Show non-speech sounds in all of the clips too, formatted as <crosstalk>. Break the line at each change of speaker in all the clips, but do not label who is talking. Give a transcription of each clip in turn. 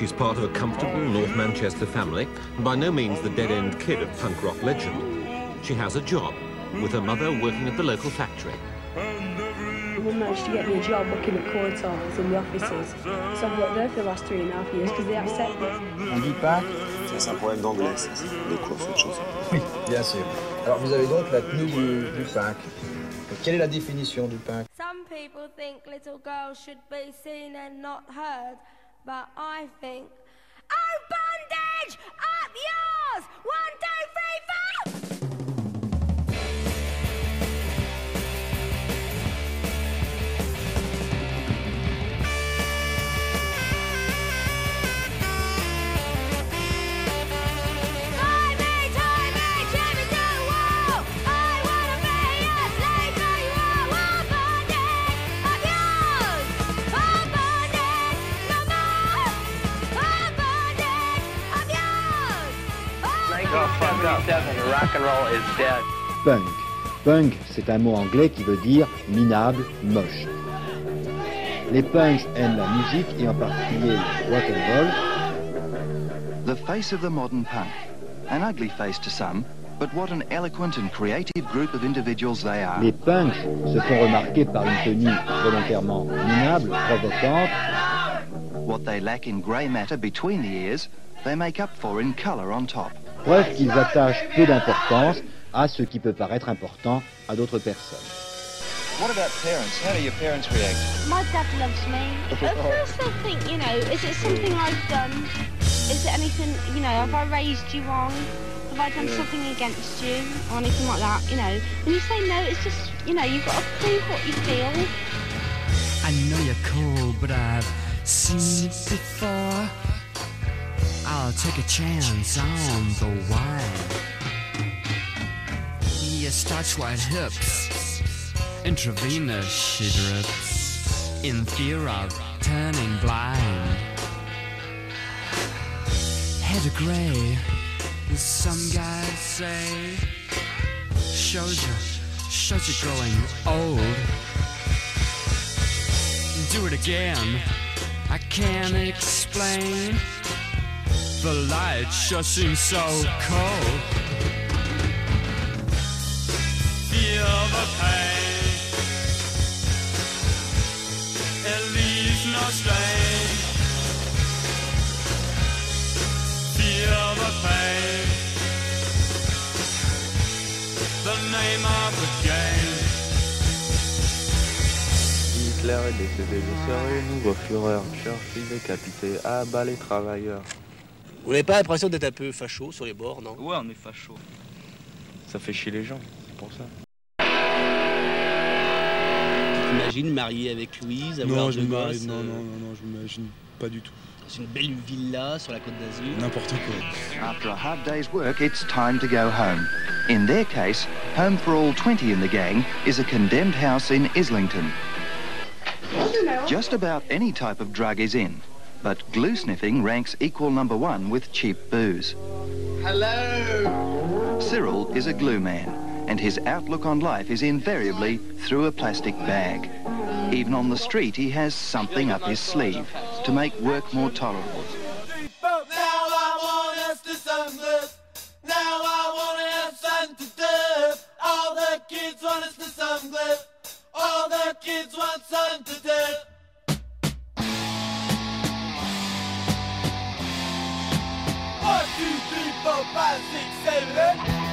Denise Lloyd, 20. She's part of a comfortable North Manchester family, and by no means the dead-end kid of punk rock legend. She has a job, with her mother working at the local factory.
Mum managed to get me a job working at Courtals in the offices. So I've worked there for the last three and a half years because they accept me.
On dit pas
C'est un problème d'anglais, ça, c'est les cours, cette chose.
Oui, bien sûr. Alors vous avez donc la tenue du, du punk. Quelle est la définition du punk
Some people think little girls should be seen and not heard, but I think, oh bondage, up yours!
Punk. Punk, c'est un mot anglais qui veut dire minable, moche. Les punks aiment la musique et en particulier le rock and roll.
The face of the modern punk. An ugly face to some, but what an eloquent and creative group of individuals they are.
Les punks se font remarquer par une tenue volontairement minable, provocante.
What they lack in grey matter between the ears, they make up for in colour on top.
Preuve qu'ils attachent peu d'importance à ce qui peut paraître important à d'autres personnes.
What about parents? How do your parents react?
My dad loves me. At first they'll think, you know, is it something I've done? Is it anything, you know, have I raised you wrong? Have I done something against you? Or anything like that, you know? And you say no, it's just, you know, you've got to prove what you feel.
I know you're cold, but I've seen it before. I'll take a chance on the wine. Your starch white hips, intravenous she drips, in fear of turning blind. Head of grey, some guys say, shows you, shows you growing old do it again. I can't explain. The light sure seems so cold. Feel the pain. It leaves no stain. Feel the pain. The name of the game.
Hitler est décédé, je serai nouveau Führer. Churchill décapité, à bas les travailleurs.
Vous n'avez pas l'impression d'être un peu facho sur les bords, non?
Ouais, on est facho. Ça fait chier les gens, c'est pour ça.
Tu t'imagines marié avec Louise, avoir
Non, je
deux gosses,
Non,
euh,
non, non, non, je m'imagine pas du tout.
C'est une belle villa sur la côte d'Azur.
N'importe quoi.
After a hard day's work, it's time to go home. In their case, home for all 20 in the gang is a condemned house in Islington. Just about any type of drug is in, but glue sniffing ranks equal number one with cheap booze.
Hello!
Cyril is a glue man, and his outlook on life is invariably through a plastic bag. Even on the street, he has something up his sleeve to make work more tolerable.
Now I want us to sunlift. Now I want to have to dip. All the kids want us to sunlift. All the kids want sun to dip. Two, three, four,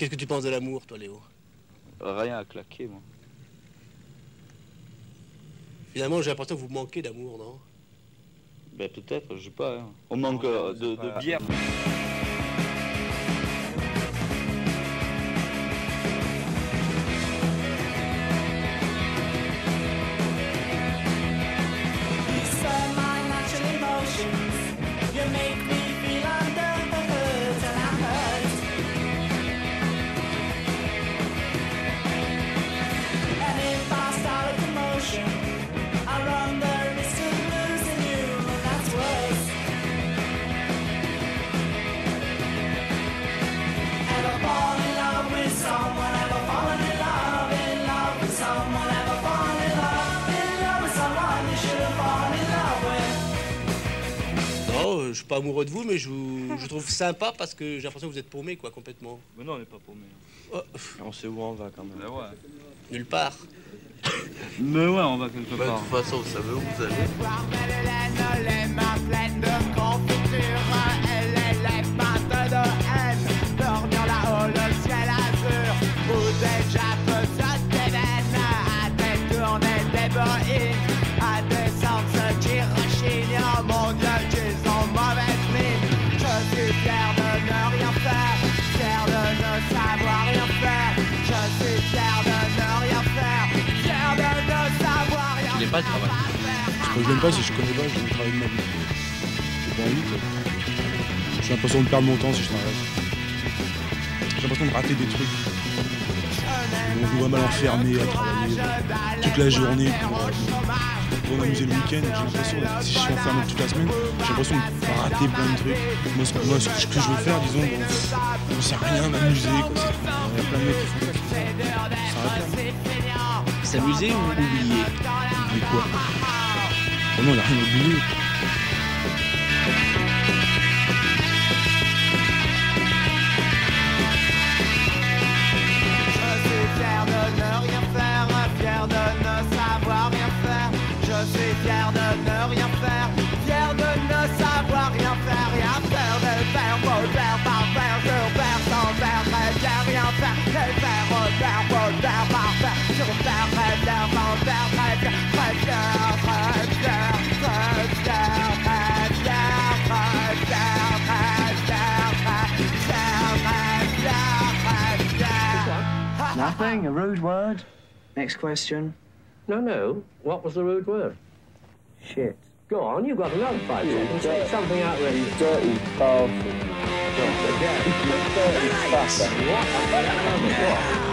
qu'est-ce que tu penses de l'amour, toi, Léo?
Rien à claquer, moi.
Finalement, j'ai l'impression que vous manquez d'amour, non?
Ben peut-être, je sais pas. hein. On manque euh, de, de bière.
Pas amoureux de vous, mais je vous, je vous trouve sympa parce que j'ai l'impression que vous êtes paumé, quoi, complètement.
Mais non, on n'est pas paumé.
Oh,
On sait où on va quand même.
nulle part.
Mais ouais, on va quelque
Bah, de
part.
toute façon, vous savez où vous allez.
Je
n'ai pas
que je pas, connais pas, je vais travailler de ma vie. J'ai pas envie. J'ai l'impression de perdre mon temps si je travaille. J'ai l'impression de rater des trucs. Je me vois mal enfermé à travailler toute la journée pour, euh, pour m'amuser le week-end. J'ai l'impression, si je suis enfermé toute la semaine, j'ai l'impression de rater plein de trucs. Moi, ce que, moi, ce que- ce que je veux faire, disons, bon, pff, je sais rien, m'amuser. Il y a plein de mecs qui font ça.
S'amuser ou oublier?
このラの理 bien.
A rude word. Next question.
No, no. What was the rude word?
Shit.
Go on, you've got another five seconds. Say something outrageous.
Dirty bastard.
I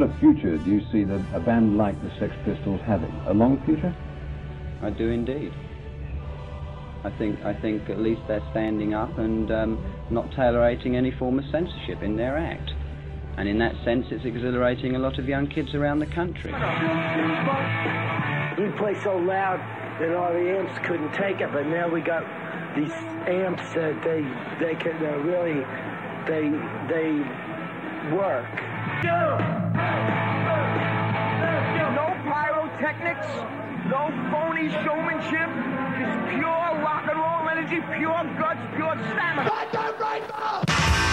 sort of future do you see that a band like the Sex Pistols having? A long future?
I do indeed. I think I think at least they're standing up and um, not tolerating any form of censorship in their act. And in that sense, it's exhilarating a lot of young kids around the country.
We play so loud that all the amps couldn't take it, but now we got these amps that they they can uh, really they they work.
No pyrotechnics, no phony showmanship, just pure rock and roll energy, pure guts, pure stamina. Got that right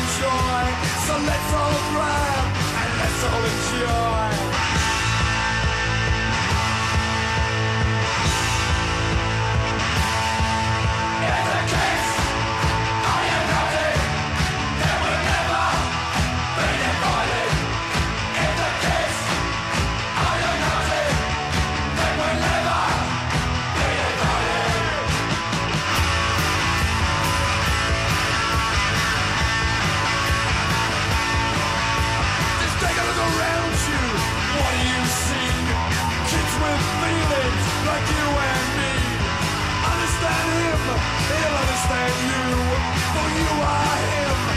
enjoy. So let's all grab and let's all enjoy. He'll understand you. For you are him,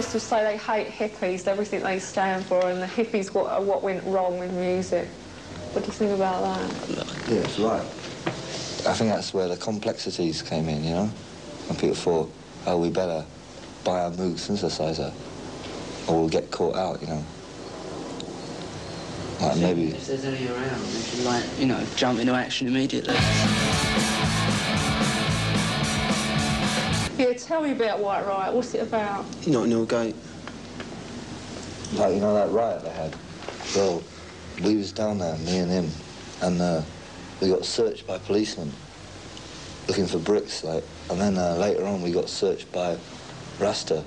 Pistols say they hate hippies, everything they stand for, and the hippies what, are what went wrong with music. What do you think about that?
Yeah, it's right. I think that's where the complexities came in, you know? When people thought, oh, we better buy a Moog synthesizer or we'll get caught out, you know? Like maybe.
If there's any around, they should, like, you know, jump into action immediately.
Yeah, tell me about White Riot. What's it about?
Not Gate. Like, you know that riot they had? Well, we was down there, me and him, and uh, we got searched by policemen looking for bricks, like, and then uh, later on we got searched by Rasta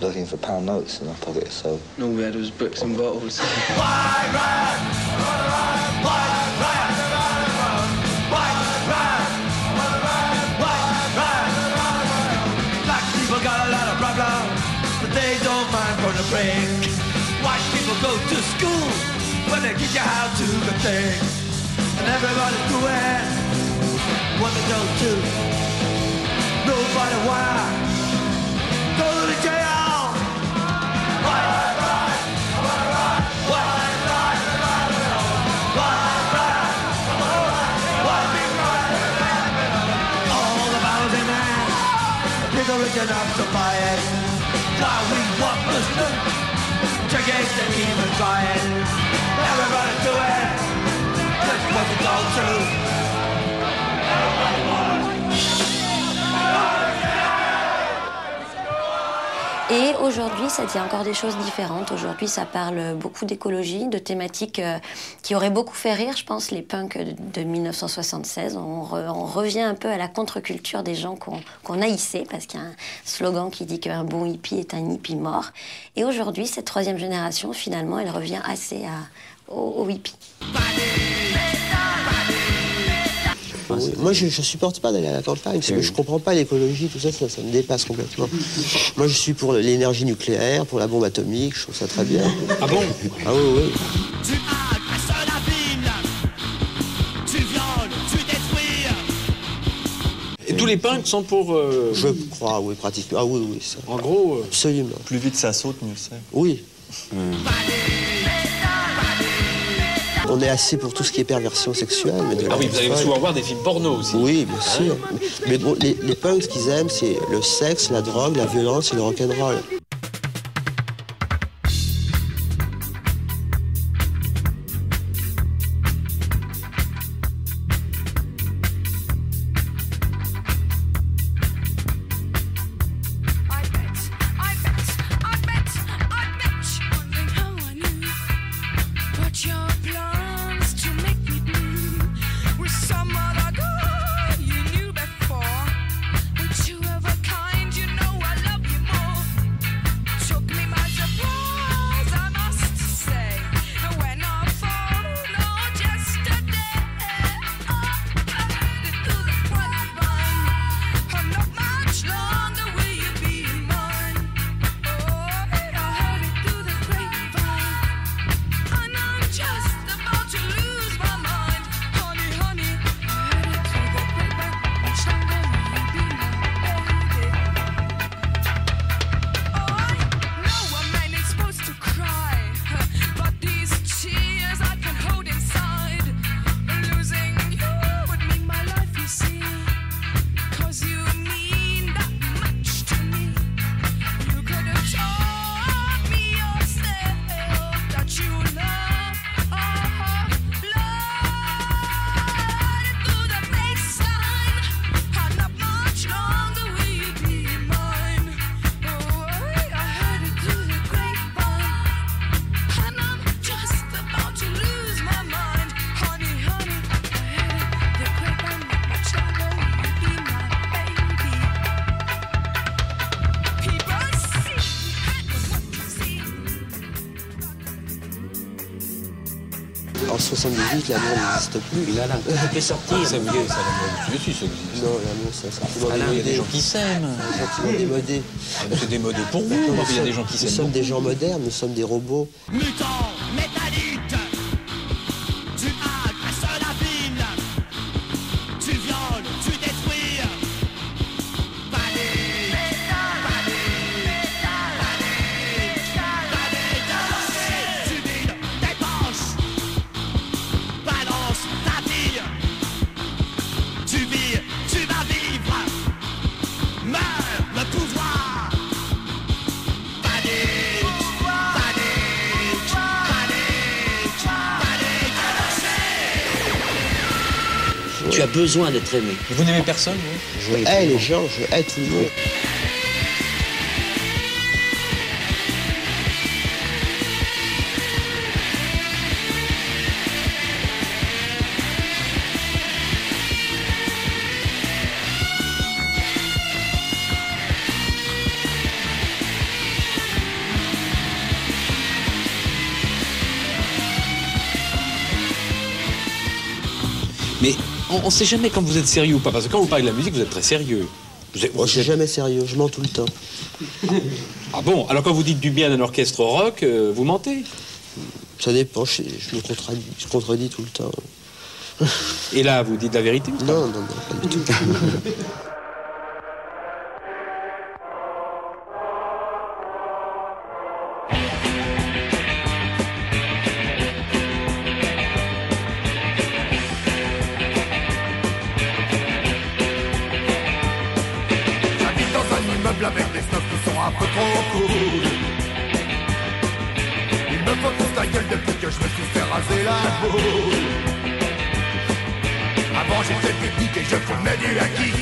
looking for pound notes in our pockets, so...
And all we had was bricks and bottles. <laughs>
things, and everybody's doing what they don't do. Nobody why go to jail. Why? Original to buy it. Why we want the
Et aujourd'hui, ça dit encore des choses différentes. Aujourd'hui, ça parle beaucoup d'écologie, de thématiques euh, qui auraient beaucoup fait rire, je pense, les punks de, de 1976. On, re- on revient un peu à la contre-culture des gens qu'on haïssait, parce qu'il y a un slogan qui dit qu'un bon hippie est un hippie mort. Et aujourd'hui, cette troisième génération, finalement, elle revient assez à, au hippie.
Oui, Moi, je ne supporte pas d'aller à la campagne, parce que je comprends pas l'écologie, tout ça, ça, ça me dépasse complètement. Moi, je suis pour l'énergie nucléaire, pour la bombe atomique, je trouve ça très bien.
Ah bon?
Ah oui, oui.
Tu agresses la ville. Tu violes, tu détruis.
Et tous les punks sont pour. euh,
Je crois, oui, pratiquement. Ah oui, oui. Ça.
En gros. euh,
Absolument.
Plus vite ça saute, mieux c'est.
Oui. On est assez pour tout ce qui est perversion sexuelle. Mais de
Ah oui, vous allez souvent voir des films porno aussi.
Oui, bien sûr. Mais bon, les, les punks, ce qu'ils aiment, c'est le sexe, la drogue, la violence et le rock'n'roll. 78, l'amour n'existe plus.
Il a là, tu peux sortir.
C'est vieux, ça,
Si, si, ça existe.
Non, l'amour, c'est un sentiment
Ah là, il y a des gens qui s'aiment.
Un sentiment démodé.
C'est démodé pour vous,
Nous
qu'il y a
sommes-
des gens qui
Nous
s'aiment.
sommes des gens modernes, nous sommes des robots.
Mutant, Tu
as besoin d'être aimé.
Vous n'aimez personne, vous?
Je hais les gens, je hais tout le monde.
On ne sait jamais quand vous êtes sérieux ou pas. Parce que quand vous parlez de la musique, vous êtes très sérieux. Vous êtes-
Moi, je suis jamais sérieux, je mens tout le temps.
Ah bon Alors quand vous dites du bien d'un orchestre rock, euh, vous mentez?
Ça dépend, je, je me contredis, je contredis tout le temps.
Et là, vous dites la vérité ou pas?
Non, non, non, pas du tout. <laughs>
trop cool. Ils me font tous la gueule depuis que je me suis fait raser la boule. Avant j'étais technique et je fumais du acquis.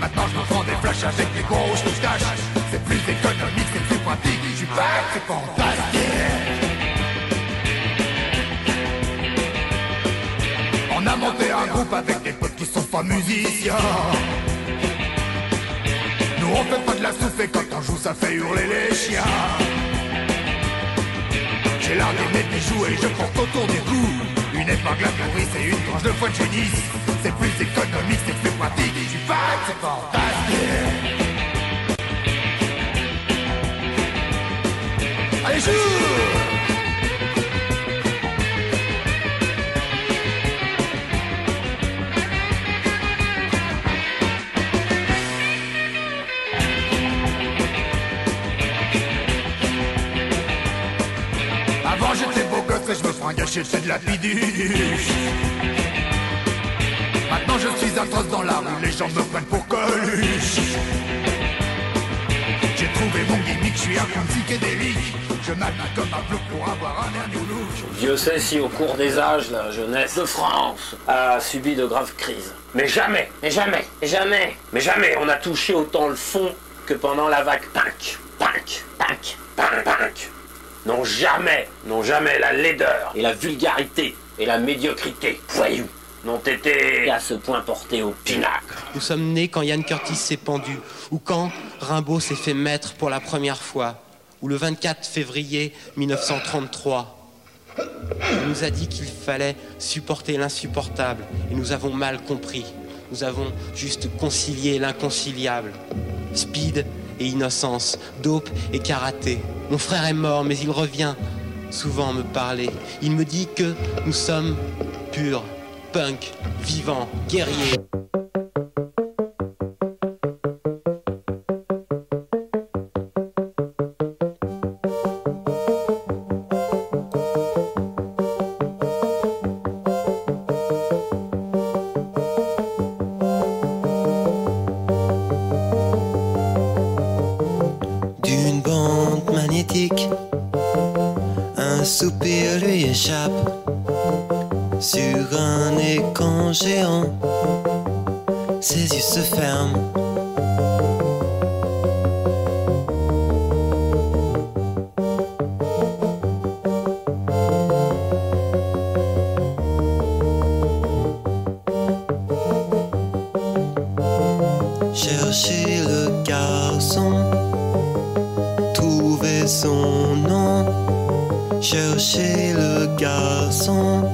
Maintenant je me prends des flashs avec des grosses moustaches. C'est plus économique, c'est plus pratique. Je suis back, c'est fantastique. On a monté un groupe avec des potes qui sont pas musiciens. On fait pas de la souffle et quand on joue ça fait hurler les chiens. J'ai l'art d'aimer des jouets et je porte autour du cou Une épingle à nourrice et une tranche de foie de génisse C'est plus économique, c'est plus pratique. Je suis pas, c'est fantastique. Allez joue et je me fringuais chez de la piduche Maintenant je suis atroce dans la rue, les gens me prennent pour Coluche. J'ai trouvé mon gimmick, je suis un psychédélique. Je nage comme un flou pour avoir un air new look
Dieu sait si au cours des âges, la jeunesse de France. a subi de graves crises. Mais jamais, mais jamais, mais jamais, mais jamais on a touché autant le fond que pendant la vague. Punk, punk, punk, punk, punk. Non jamais, non jamais la laideur et la vulgarité et la médiocrité, voyou, n'ont été à ce point portés au pinacle.
Nous sommes nés quand Yann Curtis s'est pendu, ou quand Rimbaud s'est fait maître pour la première fois, ou le 24 février 1933. On nous a dit qu'il fallait supporter l'insupportable, et nous avons mal compris. Nous avons juste concilié l'inconciliable. Speed et innocence, dope et karaté. Mon frère est mort, mais il revient souvent me parler. Il me dit que nous sommes purs, punk, vivants, guerriers.
Écran géant. Ses yeux se ferment. Chercher le garçon, trouver son nom. Chercher le garçon,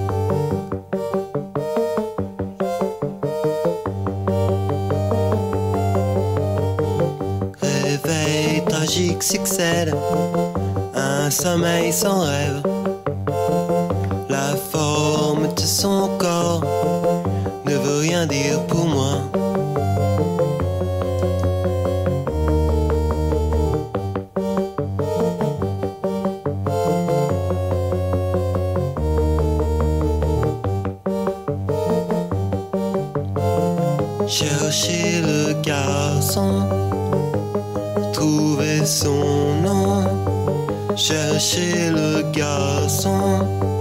sommeil sans rêve. La forme de son corps ne veut rien dire pour moi. Chercher le garçon, trouver son nom. Chercher le garçon.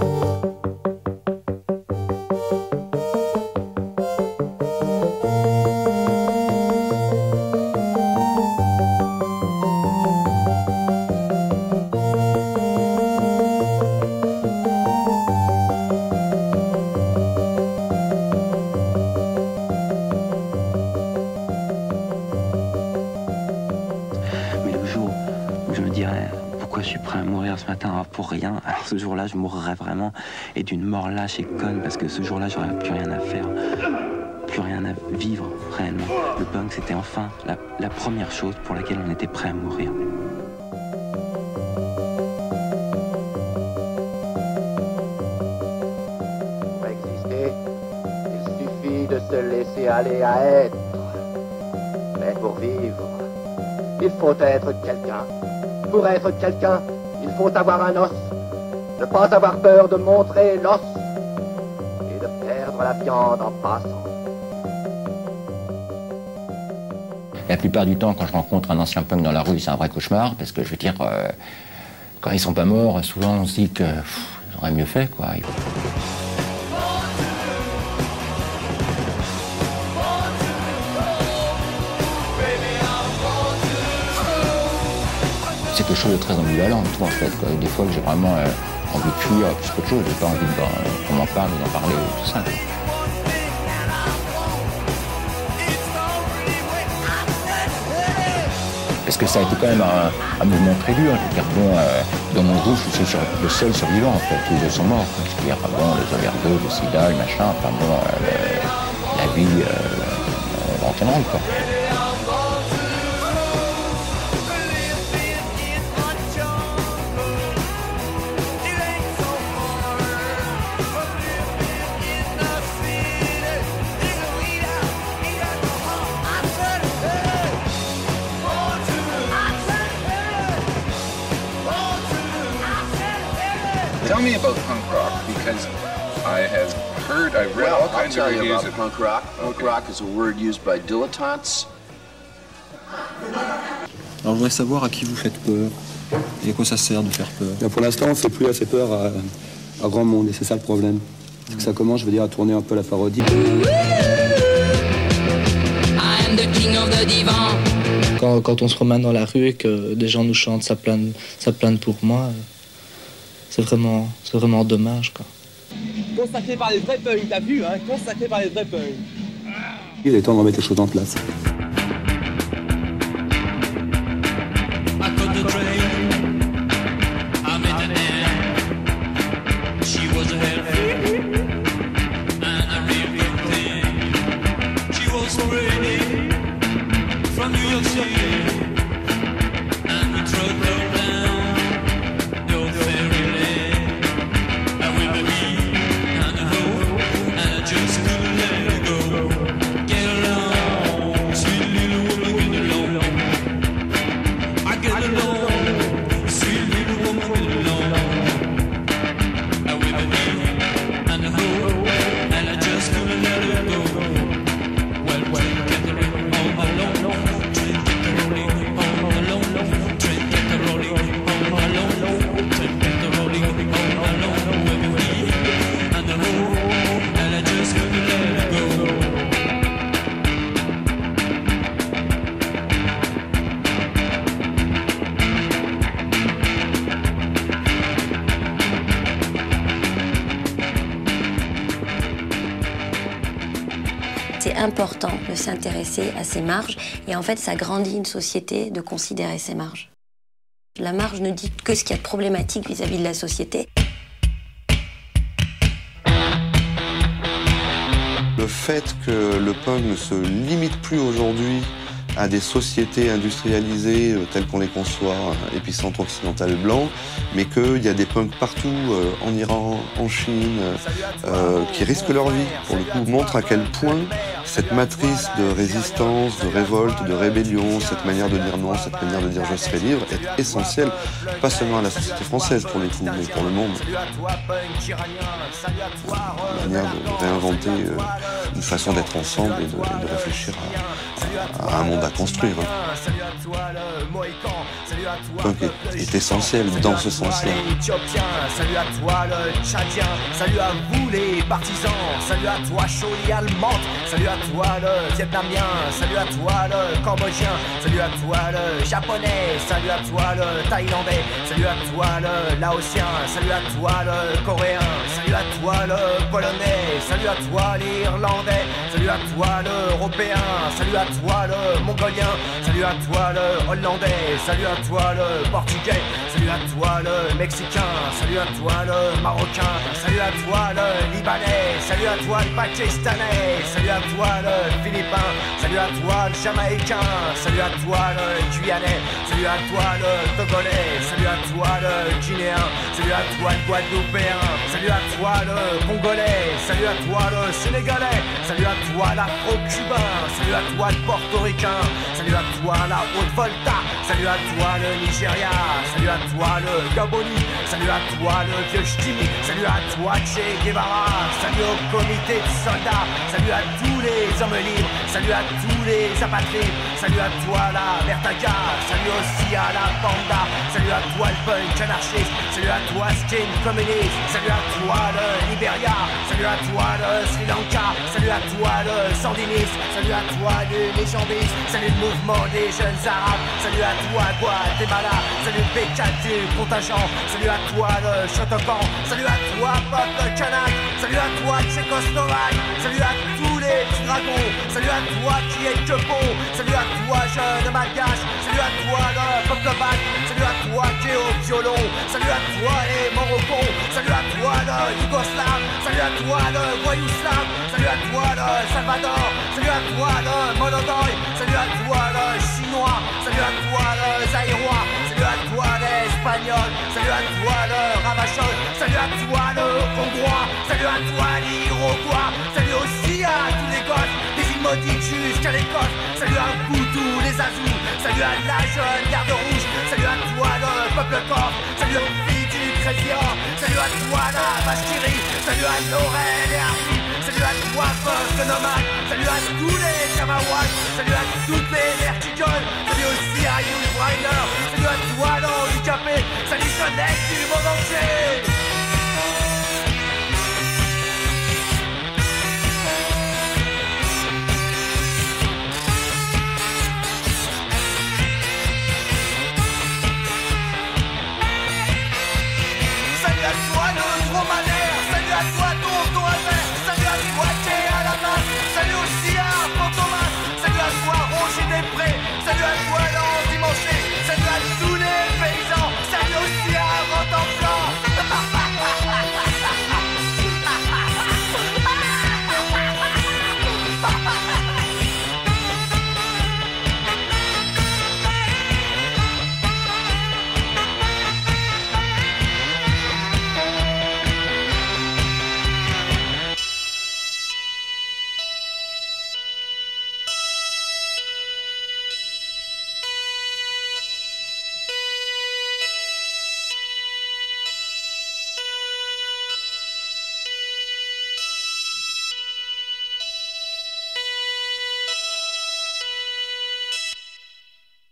Ce jour-là je mourrais vraiment et d'une mort lâche et conne parce que ce jour-là j'aurais plus rien à faire, plus rien à vivre réellement. Le punk c'était enfin la, la première chose pour laquelle on était prêt à mourir.
Pour exister, il suffit de se laisser aller à être. Mais pour vivre, il faut être quelqu'un. Pour être quelqu'un, il faut avoir un os. Ne pas avoir peur de montrer l'os et de perdre la viande en passant.
La plupart du temps, quand je rencontre un ancien punk dans la rue, c'est un vrai cauchemar, parce que je veux dire, euh, quand ils sont pas morts, souvent on se dit que auraient mieux fait, quoi. C'est quelque chose de très ambivalent, tout en fait. Des fois que j'ai vraiment euh, envie de fuir plus qu'autre chose, j'ai pas envie euh, qu'on m'en parle, d'en parler, tout ça. Parce que ça a été quand même un, mouvement très dur. Je veux dire, bon, euh, dans mon groupe, je suis le seul survivant, en fait. Tous les autres sont morts. quoi. Je veux dire, bon, les overdoses, le sida, le machin, enfin bon, euh, la vie euh, euh, rock'n'roll, quoi.
Tell me about punk rock because I have heard, I've read
Well,
all
I'll
kinds
tell
of
you
reviews
about
of
punk rock. Punk rock is a word used by dilettantes.
Alors je voudrais savoir à qui vous faites peur et à quoi ça sert de faire peur. pour l'instant, on ne fait plus assez peur à, à grand monde et c'est ça le problème. C'est que ça commence, je veux dire, à tourner un peu la parodie.
I'm the king of the divan.
Quand, quand on se promène dans la rue et que des gens nous chantent ça plane, ça plane pour moi, euh, c'est vraiment, c'est vraiment dommage. Quoi.
Consacré par les vrais punks, t'as vu, hein Consacré par les vrais punks.
Il est temps de remettre les choses en place.
Important de s'intéresser à ces marges et en fait ça grandit une société de considérer ces marges. La marge ne dit que ce qu'il y a de problématique vis-à-vis de la société.
Le fait que le punk ne se limite plus aujourd'hui
à des sociétés industrialisées euh, telles qu'on les conçoit, euh, épicentre occidental blanc, mais qu'il y a des punks partout, euh, en Iran, en Chine, qui risquent leur vie. Pour le coup, montre à quel point cette matrice de résistance, de révolte, de rébellion, cette manière de dire non, cette manière de dire je serai libre, est essentielle, pas seulement à la société française pour le coup, mais pour le monde. Une manière de réinventer euh, une façon d'être ensemble et de, réfléchir à, à un monde à construire. Punk est, est essentiel dans ce sens-là.
Salut à toi le Tchadien, salut à vous les partisans, salut à toi allemande, salut à toi le Vietnamien, salut à toi le Cambodgien, salut à toi le Japonais, salut à toi le Thaïlandais, salut à toi le Laotien, salut à toi le Coréen, salut à toi le Polonais, salut à toi l'Irlandais, salut à toi l'Européen, salut à toi le Mongolien, salut à toi le Hollandais, salut à toi le Portugais, salut à toi le Mexicain, salut à toi le Marocain, salut à toi le Libanais, salut à toi le Pakistanais, salut à toi le Philippin, salut à toi le Jamaïcain, salut à toi le Guyanais, salut à toi le Togolais, salut à toi le Guinéen, à toi le Guadeloupéen, salut à toi le Congolais, salut à toi le Sénégalais, salut à toi l'Afro-Cubain, salut à toi le Portoricain, salut à toi la Haute-Volta, salut à toi le Nigeria, salut à toi le Gaboni, salut à toi le vieux salut à toi Che Guevara, salut au comité de soldats, salut à tous les hommes libres, salut à tous les apatrides, salut à toi la Vertaga, salut aussi à la Panda, salut à toi le punk anarchiste, salut à toi skin communiste, salut à toi le Liberia, salut à toi le Sri Lanka, salut à toi le sandiniste, salut à toi le légendiste, salut le mouvement des jeunes arabes, salut à toi Guatemala, salut le du contingent, salut à toi le Shotokan, salut à toi peuple kanak, salut à toi Tchécoslovaque, salut à tous salut à toi qui est que salut à toi jeune malgache, salut à toi le peuple salut à toi qui est au violon, salut à toi les Morocons, salut à toi le Yougoslave, salut à toi le Voyouslav, salut à toi le Salvador, salut à toi le Monodoy, salut à toi le Chinois, salut à toi le Zaïrois, salut à toi l'Espagnol, salut à toi le Ravachol, salut à toi le Hongrois, salut à toi l'Iroquois, salut aussi à tous les gosses, des maudites jusqu'à l'Écosse, salut à vous tous les Azous, salut à la jeune garde rouge, salut à toi le peuple corse, salut aux filles du Crésia, salut à toi la Bastillerie, salut à Laurel et Arthur, salut à toi peuple nomade, salut à tous les Kamawats, salut à toutes les verticoles, salut aussi à Hugh Reiner, salut à toi l'handicapé, salut jeunesse du monde entier.